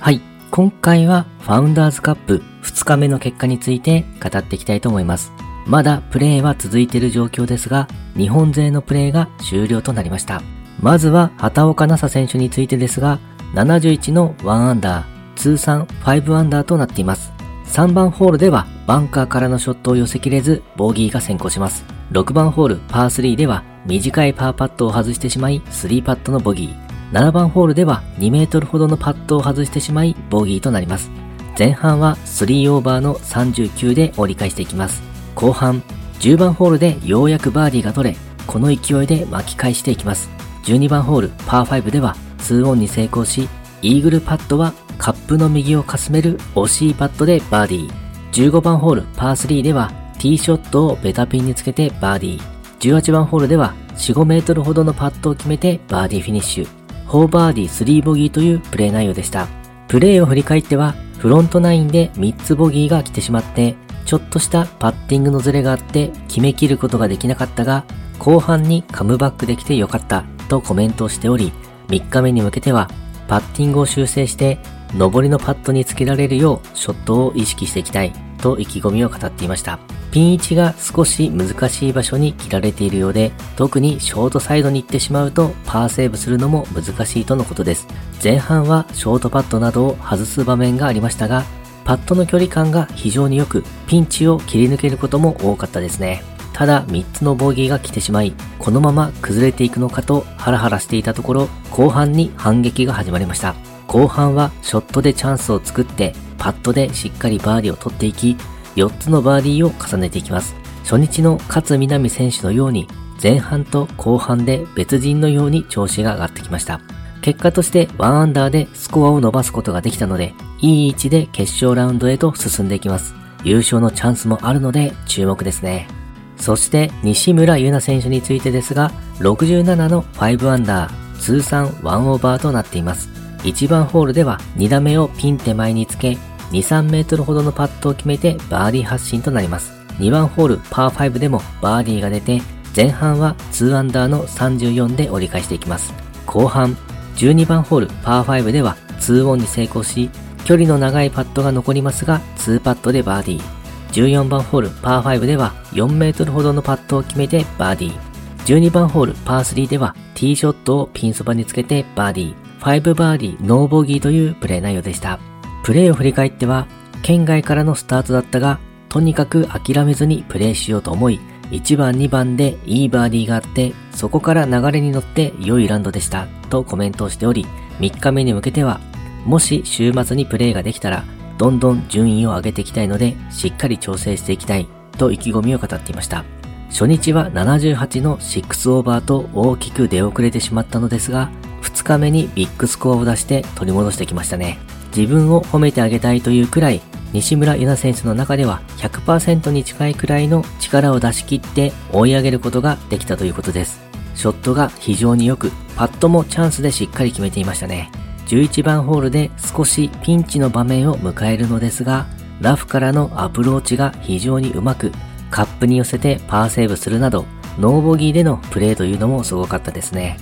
はい。今回はファウンダーズカップ2日目の結果について語っていきたいと思います。まだプレーは続いている状況ですが、日本勢のプレーが終了となりました。まずは畑岡奈紗選手についてですが、71の1アンダー、通算5アンダーとなっています。3番ホールではバンカーからのショットを寄せきれず、ボギーが先行します。6番ホールパー3では短いパーパットを外してしまい、3パットのボギー。7番ホールでは2メートルほどのパットを外してしまい、ボギーとなります。前半は3オーバーの39で折り返していきます。後半、10番ホールでようやくバーディーが取れ、この勢いで巻き返していきます。12番ホールパー5では2オンに成功し、イーグルパットはカップの右をかすめる惜しいパットでバーディー。15番ホールパー3ではティーショットをベタピンにつけてバーディー。18番ホールでは4、5メートルほどのパットを決めてバーディーフィニッシュ。4バーディー3ボギーというプレー内容でした。プレーを振り返っては、フロント9で3つボギーが来てしまって、ちょっとしたパッティングのズレがあって決めきることができなかったが、後半にカムバックできてよかったとコメントをしており、3日目に向けてはパッティングを修正して、上りのパットにつけられるようショットを意識していきたいと意気込みを語っていました。ピン位置が少し難しい場所に切られているようで、特にショートサイドに行ってしまうとパーセーブするのも難しいとのことです。前半はショートパットなどを外す場面がありましたが、パットの距離感が非常に良く、ピンチを切り抜けることも多かったですね。ただ3つのボギーが来てしまい、このまま崩れていくのかとハラハラしていたところ、後半に反撃が始まりました。後半はショットでチャンスを作って、パットでしっかりバーディーを取っていき、4つのバーディーを重ねていきます。初日の勝みなみ選手のように、前半と後半で別人のように調子が上がってきました。結果として1アンダーでスコアを伸ばすことができたので、いい位置で決勝ラウンドへと進んでいきます。優勝のチャンスもあるので注目ですね。そして西村優奈選手についてですが、67の5アンダー、通算1オーバーとなっています。1番ホールでは2打目をピン手前につけ、2、3メートルほどのパットを決めてバーディー発進となります。2番ホールパー5でもバーディーが出て、前半は2アンダーの34で折り返していきます。後半、12番ホールパー5では2オンに成功し、距離の長いパットが残りますが、2パットでバーディー。14番ホールパー5では4メートルほどのパットを決めてバーディー。12番ホールパー3ではティーショットをピンそばにつけてバーディー。5バーディーノーボギーというプレー内容でした。プレーを振り返っては、県外からのスタートだったが、とにかく諦めずにプレーしようと思い、1番2番でいいバーディーがあって、そこから流れに乗って良いランドでした、とコメントをしており、3日目に向けては、もし週末にプレーができたら、どんどん順位を上げていきたいので、しっかり調整していきたい、と意気込みを語っていました。初日は78の6オーバーと大きく出遅れてしまったのですが、2日目にビッグスコアを出して取り戻してきましたね。自分を褒めてあげたいというくらい、西村優奈選手の中では100%に近いくらいの力を出し切って追い上げることができたということです。ショットが非常に良く、パットもチャンスでしっかり決めていましたね。11番ホールで少しピンチの場面を迎えるのですが、ラフからのアプローチが非常にうまく、カップに寄せてパーセーブするなど、ノーボギーでのプレーというのもすごかったですね。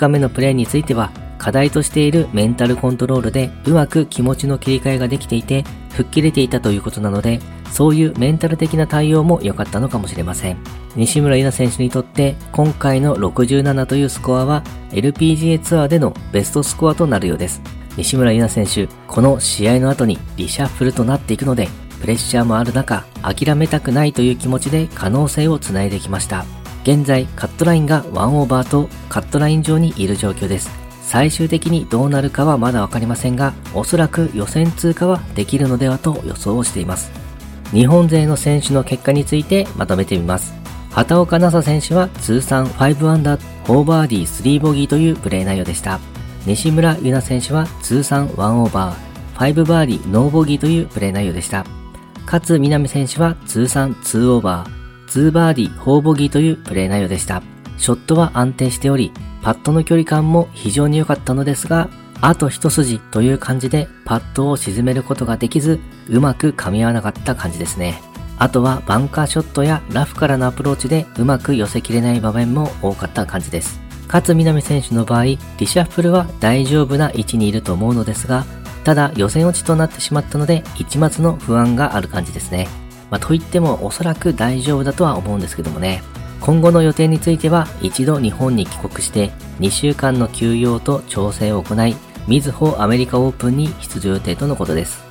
2日目のプレーについては、課題としているメンタルコントロールでうまく気持ちの切り替えができていて、吹っ切れていたということなので、そういうメンタル的な対応も良かったのかもしれません。西村優奈選手にとって今回の67というスコアは LPGA ツアーでのベストスコアとなるようです。西村優奈選手、この試合の後にリシャッフルとなっていくので、プレッシャーもある中、諦めたくないという気持ちで可能性をつないできました。現在、カットラインが1オーバーとカットライン上にいる状況です。最終的にどうなるかはまだわかりませんが、おそらく予選通過はできるのではと予想をしています。日本勢の選手の結果についてまとめてみます。畑岡奈紗選手は通算5アンダー、4バーディー3ボギーというプレー内容でした。西村優奈選手は通算1オーバー、5バーディーノーボギーというプレー内容でした。勝南選手は通算2オーバー、2バーディー4ボギーというプレー内容でした。ショットは安定しており、パットの距離感も非常に良かったのですが、あと一筋という感じでパットを沈めることができず、うまく噛み合わなかった感じですね。あとはバンカーショットやラフからのアプローチでうまく寄せきれない場面も多かった感じです。勝南選手の場合、リシャッフルは大丈夫な位置にいると思うのですが、ただ予選落ちとなってしまったので一末の不安がある感じですね。まあ、といってもおそらく大丈夫だとは思うんですけどもね。今後の予定については一度日本に帰国して2週間の休養と調整を行い、みずほアメリカオープンに出場予定とのことです。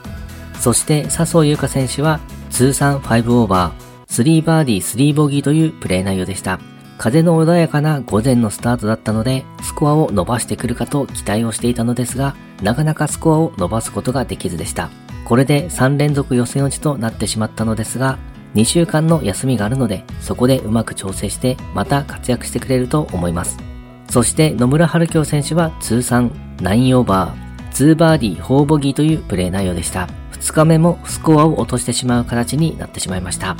そして笹生優花選手は通算5オーバー、3バーディー3ボギーというプレー内容でした。風の穏やかな午前のスタートだったので、スコアを伸ばしてくるかと期待をしていたのですが、なかなかスコアを伸ばすことができずでした。これで3連続予選落ちとなってしまったのですが、2週間の休みがあるので、そこでうまく調整してまた活躍してくれると思います。そして野村春京選手は通算9オーバー、2バーディー4ボギーというプレー内容でした。2日目もスコアを落としてしまう形になってしまいました。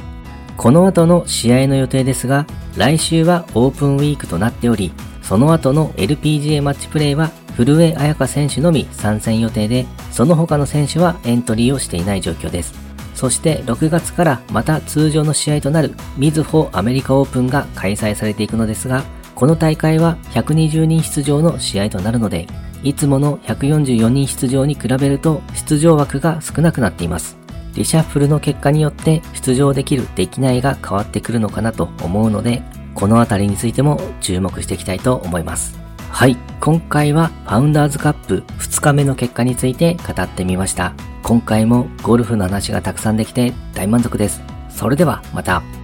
この後の試合の予定ですが、来週はオープンウィークとなっており、その後の LPGA マッチプレイは古江彩佳選手のみ参戦予定で、その他の選手はエントリーをしていない状況です。そして6月からまた通常の試合となるミズホアメリカオープンが開催されていくのですが、この大会は120人出場の試合となるので、いつもの144人出場に比べると出場枠が少なくなっています。リシャッフルの結果によって出場できるできないが変わってくるのかなと思うので、このあたりについても注目していきたいと思います。はい、今回はファウンダーズカップ2日目の結果について語ってみました。今回もゴルフの話がたくさんできて大満足です。それではまた。